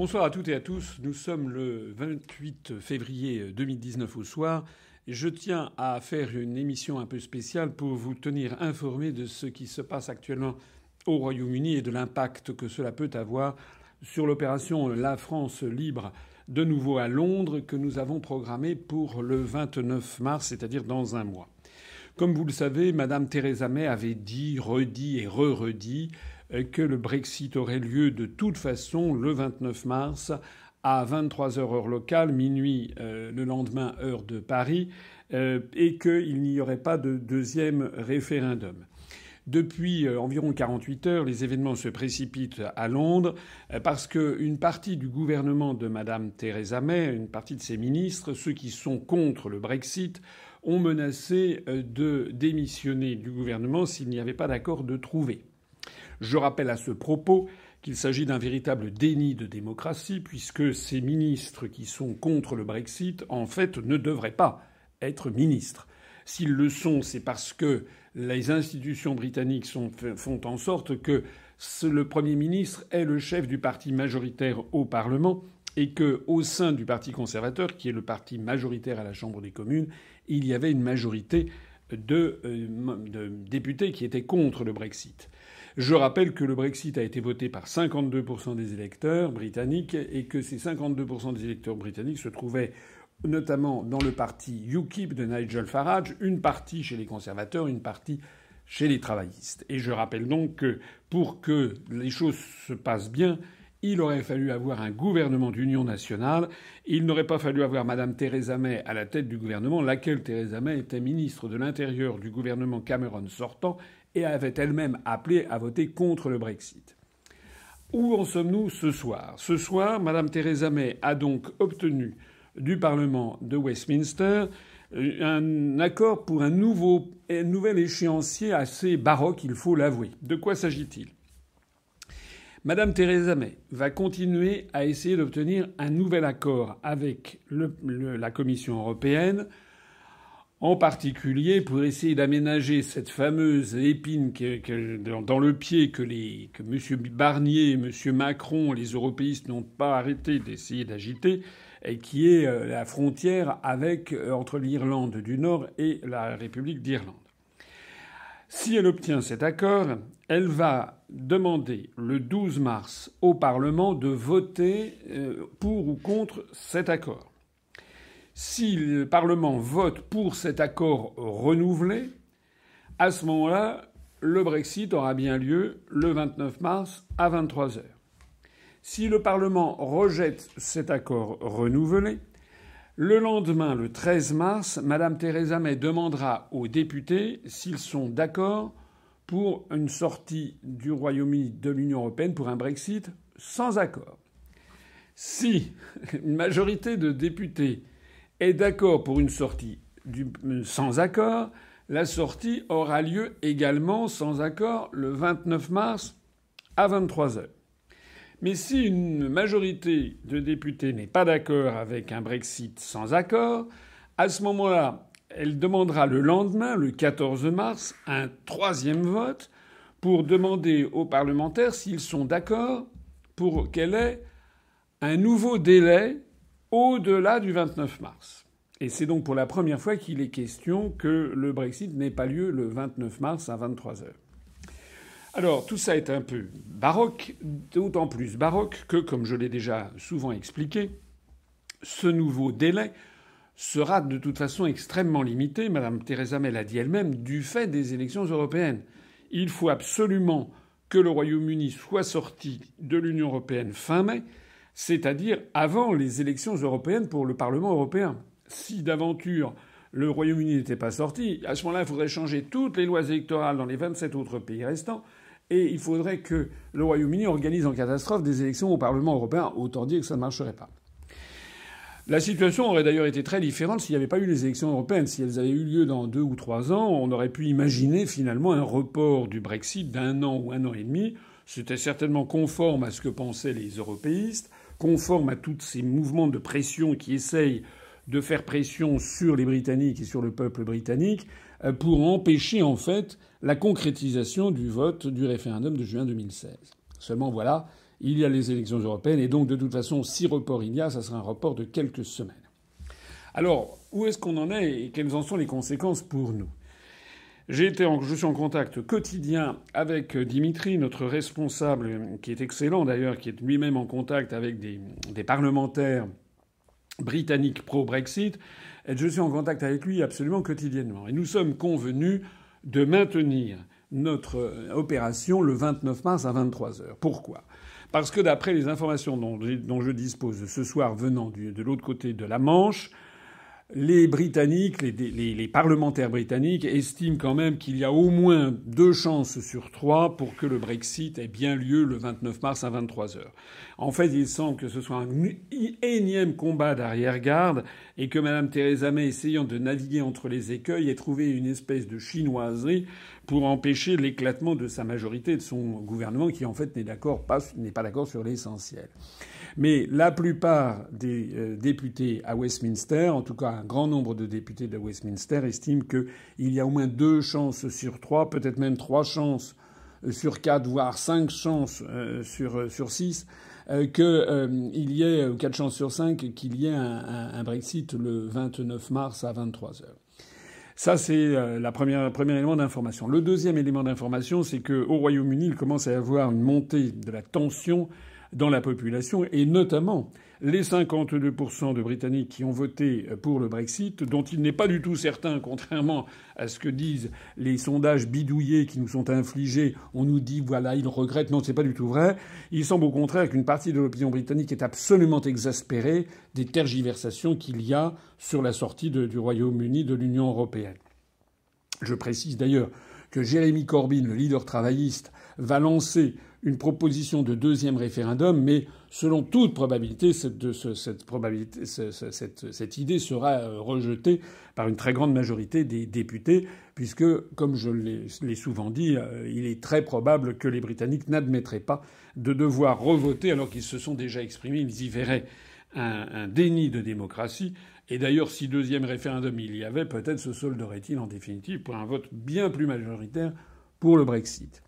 Bonsoir à toutes et à tous. Nous sommes le 28 février 2019 au soir. Je tiens à faire une émission un peu spéciale pour vous tenir informé de ce qui se passe actuellement au Royaume-Uni et de l'impact que cela peut avoir sur l'opération La France libre de nouveau à Londres que nous avons programmée pour le 29 mars, c'est-à-dire dans un mois. Comme vous le savez, Madame Theresa May avait dit, redit et re-redit que le Brexit aurait lieu de toute façon le 29 mars à 23 heures heure locale, minuit euh, le lendemain heure de Paris, euh, et qu'il n'y aurait pas de deuxième référendum. Depuis euh, environ 48 heures, les événements se précipitent à Londres parce qu'une partie du gouvernement de Madame Theresa May, une partie de ses ministres, ceux qui sont contre le Brexit, ont menacé de démissionner du gouvernement s'il n'y avait pas d'accord de trouver. Je rappelle à ce propos qu'il s'agit d'un véritable déni de démocratie, puisque ces ministres qui sont contre le Brexit, en fait, ne devraient pas être ministres. S'ils le sont, c'est parce que les institutions britanniques font en sorte que le Premier ministre est le chef du parti majoritaire au Parlement et que, au sein du Parti conservateur, qui est le parti majoritaire à la Chambre des communes, il y avait une majorité de, euh, de députés qui étaient contre le Brexit. Je rappelle que le Brexit a été voté par 52% des électeurs britanniques et que ces 52% des électeurs britanniques se trouvaient notamment dans le parti UKIP de Nigel Farage, une partie chez les conservateurs, une partie chez les travaillistes. Et je rappelle donc que pour que les choses se passent bien, il aurait fallu avoir un gouvernement d'union nationale. Il n'aurait pas fallu avoir Madame Theresa May à la tête du gouvernement, laquelle Theresa May était ministre de l'Intérieur du gouvernement Cameron sortant et avait elle-même appelé à voter contre le Brexit. Où en sommes-nous ce soir? Ce soir, Mme Theresa May a donc obtenu du Parlement de Westminster euh, un accord pour un, nouvel échéancier assez baroque, il faut l'avouer. De quoi s'agit-il? Madame Theresa May va continuer à essayer d'obtenir un nouvel accord avec la Commission européenne en particulier pour essayer d'aménager cette fameuse épine dans le pied que, M. Barnier M. Macron, les européistes, n'ont pas arrêté d'essayer d'agiter, et qui est euh, la frontière euh, entre l'Irlande du Nord et la République d'Irlande. Si elle obtient cet accord, elle va demander le 12 mars au Parlement de voter euh, pour ou contre cet accord. Si le Parlement vote pour cet accord renouvelé, à ce moment-là, le Brexit aura bien lieu le 29 mars à 23 heures. Si le Parlement rejette cet accord renouvelé, le lendemain, le 13 mars, Mme Theresa May demandera aux députés s'ils sont d'accord pour une sortie du Royaume-Uni de l'Union européenne pour un Brexit sans accord. Si une majorité de députés est d'accord pour une sortie sans accord, la sortie aura lieu également sans accord le 29 mars à 23 heures. Mais si une majorité de députés n'est pas d'accord avec un Brexit sans accord, à ce moment-là, elle demandera le lendemain, le 14 mars, un troisième vote pour demander aux parlementaires s'ils sont d'accord pour qu'elle ait un nouveau délai au-delà du 29 mars. Et c'est donc pour la première fois qu'il est question que le Brexit n'ait pas lieu le 29 mars à 23 heures. Alors tout ça est un peu baroque, d'autant plus baroque que, comme je l'ai déjà souvent expliqué, ce nouveau délai sera de toute façon extrêmement limité, Madame Theresa May l'a dit elle-même, du fait des élections européennes. Il faut absolument que le Royaume-Uni soit sorti de l'Union européenne fin mai, c'est-à-dire avant les élections européennes pour le Parlement européen. Si d'aventure le Royaume-Uni n'était pas sorti, à ce moment-là, il faudrait changer toutes les lois électorales dans les 27 autres pays restants, et il faudrait que le Royaume-Uni organise en catastrophe des élections au Parlement européen. Autant dire que ça ne marcherait pas. La situation aurait d'ailleurs été très différente s'il n'y avait pas eu les élections européennes. Si elles avaient eu lieu dans deux ou trois ans, on aurait pu imaginer finalement un report du Brexit d'un an ou un an et demi. C'était certainement conforme à ce que pensaient les européistes conforme à tous ces mouvements de pression qui essayent de faire pression sur les Britanniques et sur le peuple britannique euh, pour empêcher en fait la concrétisation du vote du référendum de juin 2016. Seulement voilà, il y a les élections européennes et donc de toute façon, si report il y a, ça sera un report de quelques semaines. Alors, où est-ce qu'on en est et quelles en sont les conséquences pour nous? J'ai je suis en contact quotidien avec Dimitri, notre responsable, qui est excellent d'ailleurs, qui est lui-même en contact avec des, parlementaires britanniques pro-Brexit. Je suis en contact avec lui absolument quotidiennement. Et nous sommes convenus de maintenir notre opération le 29 mars à 23 heures. Pourquoi? Parce que d'après les informations dont, je dispose ce soir venant de l'autre côté de la Manche, les Britanniques, les, parlementaires britanniques estiment quand même qu'il y a au moins deux chances sur trois pour que le Brexit ait bien lieu le 29 mars à 23 heures. En fait, il semble que ce soit un énième combat d'arrière-garde et que Mme Theresa May, essayant de naviguer entre les écueils, ait trouvé une espèce de chinoiserie pour empêcher l'éclatement de sa majorité et de son gouvernement, qui en fait n'est d'accord pas n'est pas d'accord sur l'essentiel. Mais la plupart des euh, députés à Westminster, en tout cas un grand nombre de députés de Westminster, estiment qu'il y a au moins deux chances sur trois, peut-être même trois chances euh, sur quatre, voire cinq chances euh, sur, sur six, qu'il y ait, quatre chances sur cinq, qu'il y ait un, un, Brexit le 29 mars à 23 heures. Ça, c'est la première, le premier élément d'information. Le deuxième élément d'information, c'est qu'au Royaume-Uni, il commence à y avoir une montée de la tension dans la population, et notamment les 52% de Britanniques qui ont voté pour le Brexit, dont il n'est pas du tout certain, contrairement à ce que disent les sondages bidouillés qui nous sont infligés, on nous dit voilà, ils regrettent. Non, c'est pas du tout vrai. Il semble au contraire qu'une partie de l'opinion britannique est absolument exaspérée des tergiversations qu'il y a sur la sortie du Royaume-Uni de l'Union européenne. Je précise d'ailleurs que Jérémy Corbyn, le leader travailliste, va lancer une proposition de deuxième référendum, mais selon toute probabilité, cette, idée sera euh, rejetée par une très grande majorité des députés, puisque, comme je l'ai souvent dit, euh, il est très probable que les Britanniques n'admettraient pas de devoir revoter alors qu'ils se sont déjà exprimés. Ils y verraient un, un déni de démocratie. Et d'ailleurs, si deuxième référendum il y avait, peut-être se solderait-il en définitive pour un vote bien plus majoritaire pour le Brexit.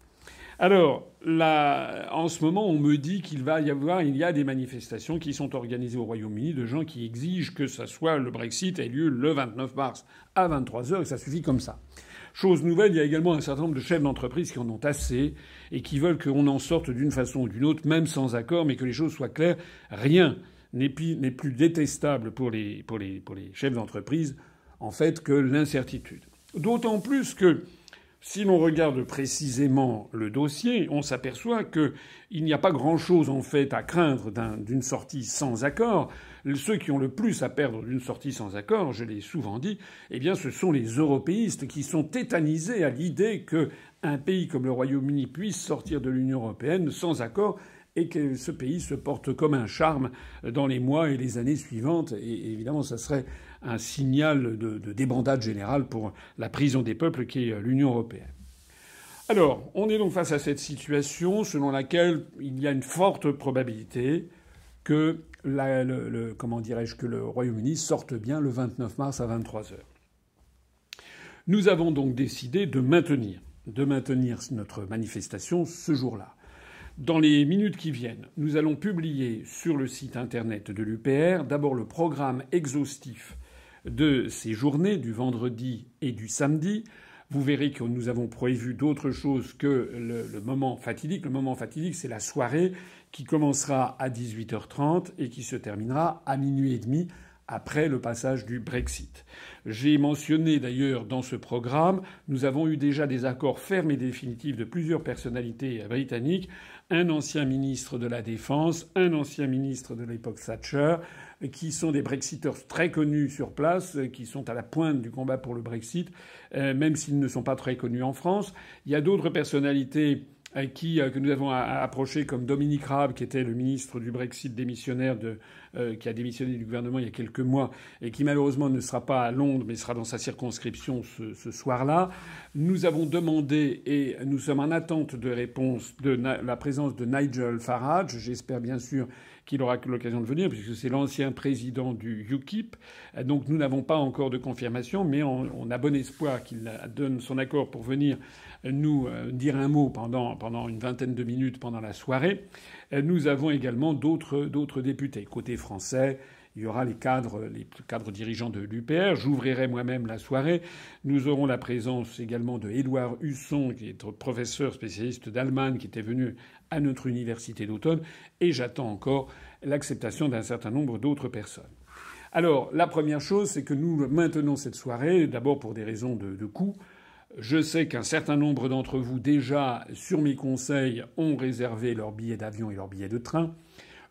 Alors, là, en ce moment, on me dit qu'il va y avoir, il y a des manifestations qui sont organisées au Royaume-Uni de gens qui exigent que ça soit le Brexit ait lieu le 29 mars à 23 heures et ça suffit comme ça. Chose nouvelle, il y a également un certain nombre de chefs d'entreprise qui en ont assez et qui veulent qu'on en sorte d'une façon ou d'une autre, même sans accord, mais que les choses soient claires. Rien n'est plus détestable pour les chefs d'entreprise, en fait, que l'incertitude. D'autant plus que si l'on regarde précisément le dossier, on s'aperçoit qu'il n'y a pas grand-chose en fait à craindre d'une sortie sans accord. Ceux qui ont le plus à perdre d'une sortie sans accord, je l'ai souvent dit, eh bien ce sont les européistes qui sont tétanisés à l'idée qu'un pays comme le Royaume-Uni puisse sortir de l'Union européenne sans accord et que ce pays se porte comme un charme dans les mois et les années suivantes. Et évidemment, ça serait un signal de, de débandade générale pour la prison des peuples qui est l'Union européenne. Alors, on est donc face à cette situation selon laquelle il y a une forte probabilité que, le, comment dirais-je, que le Royaume-Uni sorte bien le 29 mars à 23 heures. Nous avons donc décidé de maintenir, de maintenir notre manifestation ce jour-là. Dans les minutes qui viennent, nous allons publier sur le site internet de l'UPR d'abord le programme exhaustif de ces journées, du vendredi et du samedi. Vous verrez que nous avons prévu d'autres choses que le, moment fatidique. Le moment fatidique, c'est la soirée qui commencera à 18h30 et qui se terminera à minuit et demi après le passage du Brexit. J'ai mentionné d'ailleurs dans ce programme, nous avons eu déjà des accords fermes et définitifs de plusieurs personnalités britanniques un ancien ministre de la Défense, un ancien ministre de l'époque Thatcher, qui sont des Brexiteurs très connus sur place, qui sont à la pointe du combat pour le Brexit, euh, même s'ils ne sont pas très connus en France. Il y a d'autres personnalités euh, qui, euh, que nous avons approchées, comme Dominique Raab, qui était le ministre du Brexit démissionnaire euh, qui a démissionné du gouvernement il y a quelques mois et qui malheureusement ne sera pas à Londres mais sera dans sa circonscription ce, ce soir-là. Nous avons demandé et nous sommes en attente de réponse de la présence de Nigel Farage. J'espère bien sûr qu'il aura l'occasion de venir, puisque c'est l'ancien président du UKIP. Donc nous n'avons pas encore de confirmation, mais on, a bon espoir qu'il donne son accord pour venir nous euh, dire un mot pendant, pendant une vingtaine de minutes pendant la soirée. Nous avons également d'autres députés. Côté français, il y aura les cadres, les cadres dirigeants de l'UPR. J'ouvrirai moi-même la soirée. Nous aurons la présence également de Édouard Husson, qui est professeur spécialiste d'Allemagne, qui était venu à notre université d'automne. Et j'attends encore l'acceptation d'un certain nombre d'autres personnes. Alors, la première chose, c'est que nous maintenons cette soirée, d'abord pour des raisons de, coût. Je sais qu'un certain nombre d'entre vous, déjà, sur mes conseils, ont réservé leurs billets d'avion et leurs billets de train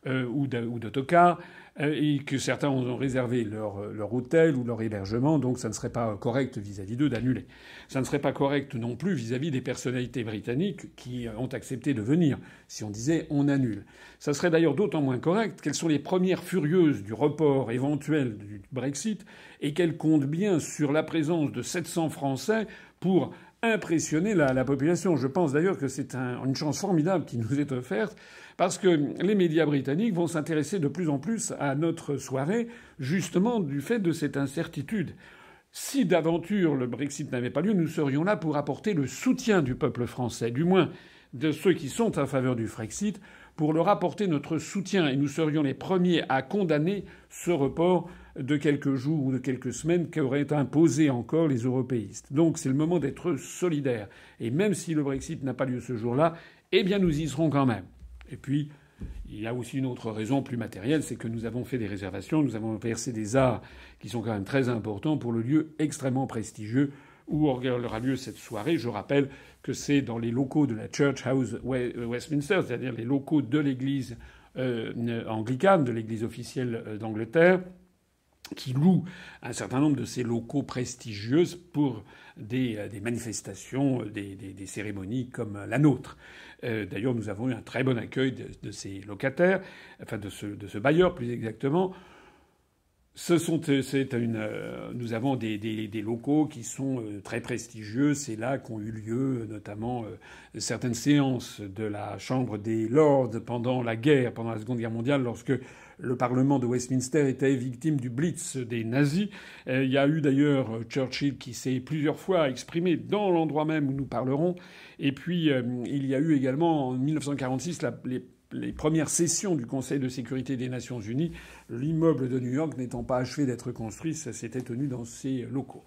euh, ou d'autocar. Euh, et que certains ont réservé leur, leur hôtel ou leur hébergement, donc ça ne serait pas correct vis-à-vis d'eux d'annuler. Ça ne serait pas correct non plus vis-à-vis des personnalités britanniques qui ont accepté de venir. Si on disait on annule, ça serait d'ailleurs d'autant moins correct qu'elles sont les premières furieuses du report éventuel du Brexit et qu'elles comptent bien sur la présence de 700 Français pour impressionner la, la population. Je pense d'ailleurs que c'est un, une chance formidable qui nous est offerte parce que les médias britanniques vont s'intéresser de plus en plus à notre soirée, justement du fait de cette incertitude. Si d'aventure le Brexit n'avait pas lieu, nous serions là pour apporter le soutien du peuple français, du moins de ceux qui sont en faveur du Frexit, pour leur apporter notre soutien. Et nous serions les premiers à condamner ce report de quelques jours ou de quelques semaines qu'auraient imposé encore les européistes. Donc c'est le moment d'être solidaires. Et même si le Brexit n'a pas lieu ce jour-là, eh bien nous y serons quand même. Et puis, il y a aussi une autre raison plus matérielle, c'est que nous avons fait des réservations, nous avons versé des arts qui sont quand même très importants pour le lieu extrêmement prestigieux où aura lieu cette soirée. Je rappelle que c'est dans les locaux de la Church House Westminster, c'est-à-dire les locaux de l'église euh, anglicane, de l'église officielle euh, d'Angleterre, qui loue un certain nombre de ces locaux prestigieux pour des, euh, manifestations, des, cérémonies comme la nôtre. Euh, d'ailleurs, nous avons eu un très bon accueil de, ces locataires, enfin de ce, bailleur plus exactement. Ce sont, euh, une, euh, nous avons des, locaux qui sont très prestigieux. C'est là qu'ont eu lieu notamment certaines séances de la Chambre des Lords pendant la guerre, pendant la Seconde Guerre mondiale, lorsque le Parlement de Westminster était victime du blitz des nazis. Il y a eu d'ailleurs Churchill qui s'est plusieurs fois exprimé dans l'endroit même où nous parlerons. Et puis euh, il y a eu également en 1946 les, premières sessions du Conseil de sécurité des Nations Unies. L'immeuble de New York n'étant pas achevé d'être construit, ça s'était tenu dans ces locaux.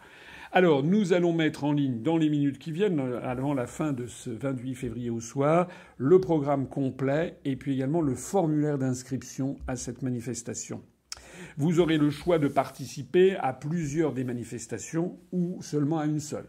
Alors, nous allons mettre en ligne dans les minutes qui viennent, avant la fin de ce 28 février au soir, le programme complet et puis également le formulaire d'inscription à cette manifestation. Vous aurez le choix de participer à plusieurs des manifestations ou seulement à une seule.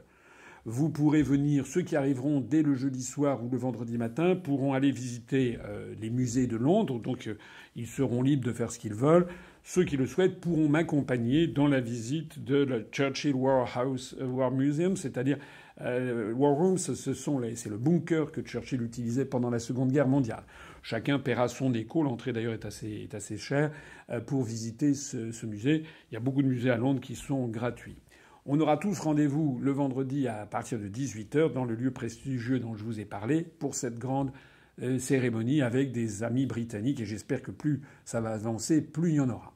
Vous pourrez venir, ceux qui arriveront dès le jeudi soir ou le vendredi matin pourront aller visiter euh, les musées de Londres, donc euh, ils seront libres de faire ce qu'ils veulent. Ceux qui le souhaitent pourront m'accompagner dans la visite de la Churchill War euh, War Museum, c'est-à-dire euh, War Rooms, ce sont c'est le bunker que Churchill utilisait pendant la Seconde Guerre mondiale. Chacun paiera son écho. L'entrée d'ailleurs est assez, est assez chère euh, pour visiter ce, ce musée. Il y a beaucoup de musées à Londres qui sont gratuits. On aura tous rendez-vous le vendredi à partir de 18h dans le lieu prestigieux dont je vous ai parlé pour cette grande cérémonie avec des amis britanniques et j'espère que plus ça va avancer, plus il y en aura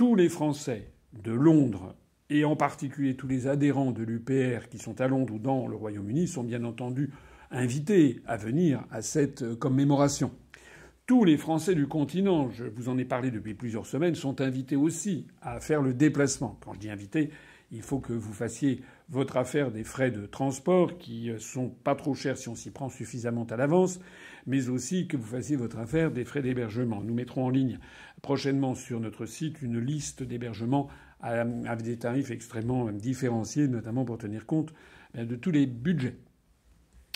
tous les Français de Londres et en particulier tous les adhérents de l'UPR qui sont à Londres ou dans le Royaume-Uni sont bien entendu invités à venir à cette commémoration. Tous les Français du continent, je vous en ai parlé depuis plusieurs semaines, sont invités aussi à faire le déplacement. Quand je dis invités, il faut que vous fassiez votre affaire des frais de transport qui sont pas trop chers si on s'y prend suffisamment à l'avance, mais aussi que vous fassiez votre affaire des frais d'hébergement. Nous mettrons en ligne prochainement sur notre site une liste d'hébergements avec des tarifs extrêmement différenciés, notamment pour tenir compte ben, de tous les budgets.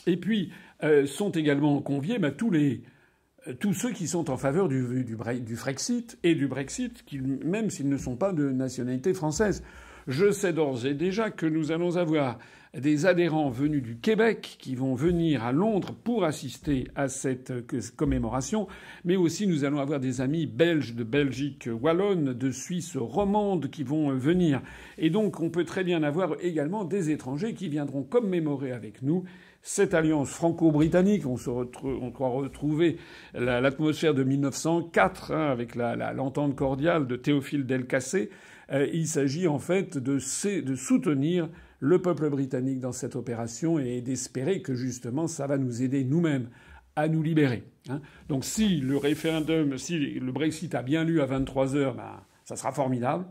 Et puis euh, sont également conviés ben, tous euh, ceux qui sont en faveur du, du, du Frexit et du Brexit, même s'ils ne sont pas de nationalité française. Je sais d'ores et déjà que nous allons avoir des adhérents venus du Québec qui vont venir à Londres pour assister à cette commémoration, mais aussi nous allons avoir des amis belges de Belgique wallonne, de Suisse romande qui vont euh, venir. Et donc on peut très bien avoir également des étrangers qui viendront commémorer avec nous cette alliance franco-britannique. On, se retrouve, on croit retrouver l'atmosphère de 1904 hein, avec l'entente la, cordiale de Théophile Delcassé. Euh, il s'agit en fait de, soutenir le peuple britannique dans cette opération et d'espérer que justement ça va nous aider nous-mêmes à nous libérer. Hein. Donc si le référendum, si le Brexit a bien lieu à 23 heures, ben, ça sera formidable.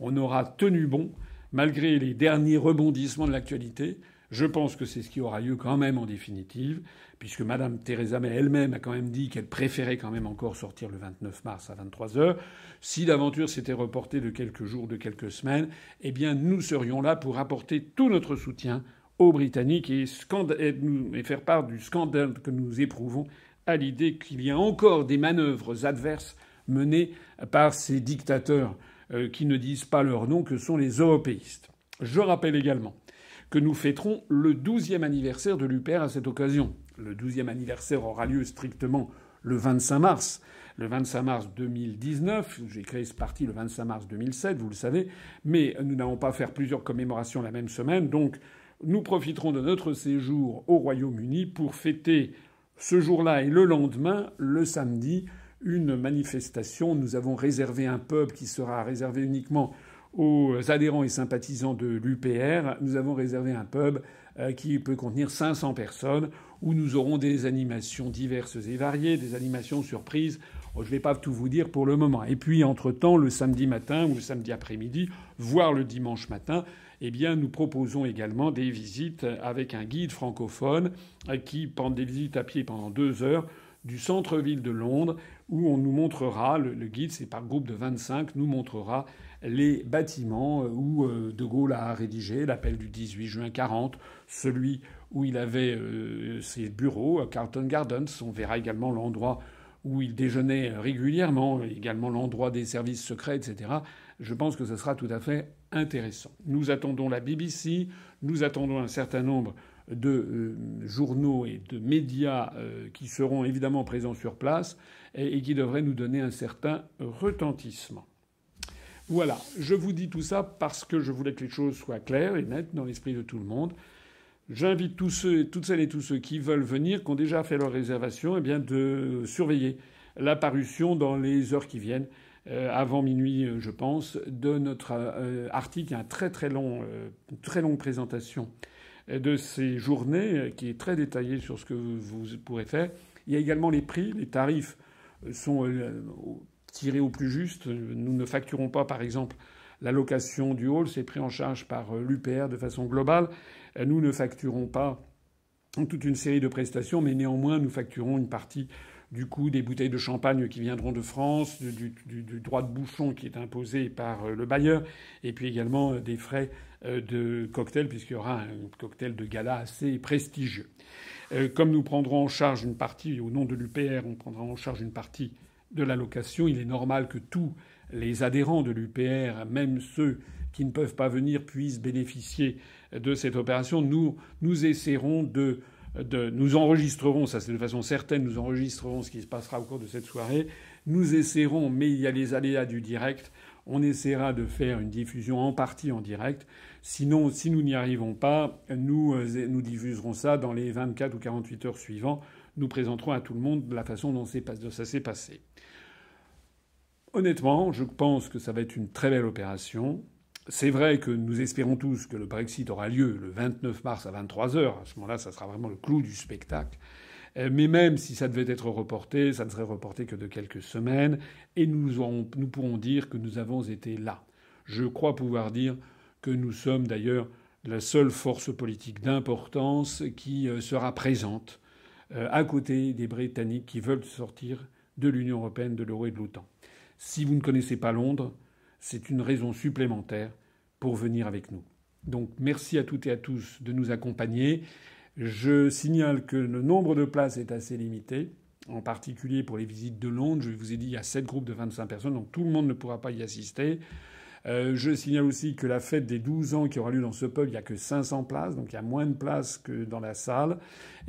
On aura tenu bon malgré les derniers rebondissements de l'actualité. Je pense que c'est ce qui aura lieu quand même en définitive, puisque Madame Theresa May elle-même a quand même dit qu'elle préférait quand même encore sortir le 29 mars à 23 heures. Si l'aventure s'était reportée de quelques jours, de quelques semaines, eh bien nous serions là pour apporter tout notre soutien aux Britanniques et, et faire part du scandale que nous éprouvons à l'idée qu'il y a encore des manœuvres adverses menées par ces dictateurs euh, qui ne disent pas leur nom, que sont les européistes. Je rappelle également que nous fêterons le 12e anniversaire de l'UPR à cette occasion. Le 12e anniversaire aura lieu strictement le 25 mars. Le 25 mars 2019, j'ai créé ce parti le 25 mars 2007, vous le savez, mais nous n'allons pas faire plusieurs commémorations la même semaine, donc nous profiterons de notre séjour au Royaume-Uni pour fêter ce jour-là et le lendemain, le samedi, une manifestation. Nous avons réservé un pub qui sera réservé uniquement aux adhérents et sympathisants de l'UPR. Nous avons réservé un pub euh, qui peut contenir 500 personnes où nous aurons des animations diverses et variées, des animations surprises. Oh, je ne vais pas tout vous dire pour le moment. Et puis, entre-temps, le samedi matin ou le samedi après-midi, voire le dimanche matin, eh bien, nous proposons également des visites avec un guide francophone euh, qui prend des visites à pied pendant deux heures du centre-ville de Londres où on nous montrera, le, guide, c'est par groupe de 25, nous montrera les bâtiments euh, où euh, De Gaulle a rédigé l'appel du 18 juin 40, celui où il avait euh, ses bureaux, Carlton Gardens. On verra également l'endroit où il déjeunait régulièrement, également l'endroit des services secrets, etc. Je pense que ce sera tout à fait intéressant. Nous attendons la BBC, nous attendons un certain nombre de journaux et de médias qui seront évidemment présents sur place et qui devraient nous donner un certain retentissement. Voilà, je vous dis tout ça parce que je voulais que les choses soient claires et nettes dans l'esprit de tout le monde. J'invite tous ceux, toutes celles et tous ceux qui veulent venir, qui ont déjà fait leur réservation, eh bien de surveiller la parution dans les heures qui viennent, euh, avant minuit, euh, je pense, de notre euh, article, un très très long, très longue présentation de ces journées, qui est très détaillée sur ce que vous pourrez faire. Il y a également les prix, les tarifs sont tirés au plus juste. Nous ne facturons pas, par exemple, la location du hall, c'est pris en charge par euh, l'UPR de façon globale. Euh, nous ne facturons pas toute une série de prestations, mais néanmoins, nous facturons une partie du coût des bouteilles de champagne qui viendront de France, du, droit de bouchon qui est imposé par euh, le bailleur, et puis également des frais de cocktail, puisqu'il y aura un cocktail de gala assez prestigieux. Comme nous prendrons en charge une partie, au nom de l'UPR, on prendra en charge une partie de la location. Il est normal que tous les adhérents de l'UPR, même ceux qui ne peuvent pas venir, puissent bénéficier de cette opération. Nous, nous essaierons de, de nous enregistrerons, ça c'est de façon certaine, nous enregistrerons ce qui se passera au cours de cette soirée. Nous essaierons, mais il y a les aléas du direct. On essaiera de faire une diffusion en partie en direct. Sinon, si nous n'y arrivons pas, nous, euh, nous diffuserons ça dans les 24 ou 48 heures suivantes nous présenterons à tout le monde la façon dont ça s'est passé. Honnêtement, je pense que ça va être une très belle opération. C'est vrai que nous espérons tous que le Brexit aura lieu le 29 mars à 23 heures. À ce moment-là, ça sera vraiment le clou du spectacle. Euh, mais même si ça devait être reporté, ça ne serait reporté que de quelques semaines, et nous, nous pourrons dire que nous avons été là. Je crois pouvoir dire que nous sommes d'ailleurs la seule force politique d'importance qui euh, sera présente à côté des Britanniques qui veulent sortir de l'Union européenne, de l'euro et de l'OTAN. Si vous ne connaissez pas Londres, c'est une raison supplémentaire pour venir avec nous. Donc merci à toutes et à tous de nous accompagner. Je signale que le nombre de places est assez limité, en particulier pour les visites de Londres. Je vous ai dit, il y a sept groupes de 25 personnes, donc tout le monde ne pourra pas y assister. Euh, je signale aussi que la fête des 12 ans qui aura lieu dans ce pub, il n'y a que 500 places, donc il y a moins de places que dans la salle.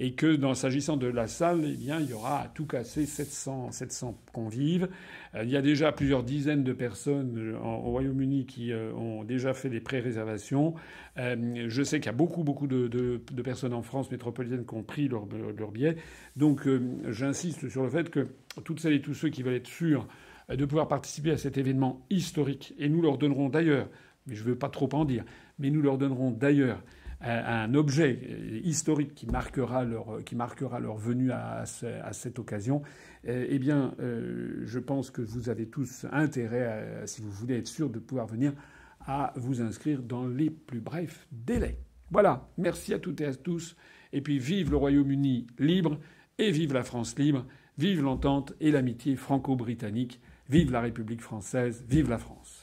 Et que, s'agissant de la salle, eh bien, il y aura à tout casser 700, 700 convives. Euh, il y a déjà plusieurs dizaines de personnes euh, au Royaume-Uni qui ont déjà fait des pré-réservations. je sais qu'il y a beaucoup, beaucoup de, personnes en France métropolitaine qui ont pris leur, leur billet. Donc, j'insiste sur le fait que toutes celles et tous ceux qui veulent être sûrs de pouvoir participer à cet événement historique. Et nous leur donnerons d'ailleurs mais je ne veux pas trop en dire. Mais nous leur donnerons d'ailleurs un objet historique qui marquera leur, qui marquera leur venue à cette occasion, eh bien, je pense que vous avez tous intérêt, si vous voulez être sûr de pouvoir venir, à vous inscrire dans les plus brefs délais. Voilà, merci à toutes et à tous. Et puis vive le Royaume-Uni libre et vive la France libre, vive l'entente et l'amitié franco-britannique, vive la République française, vive la France.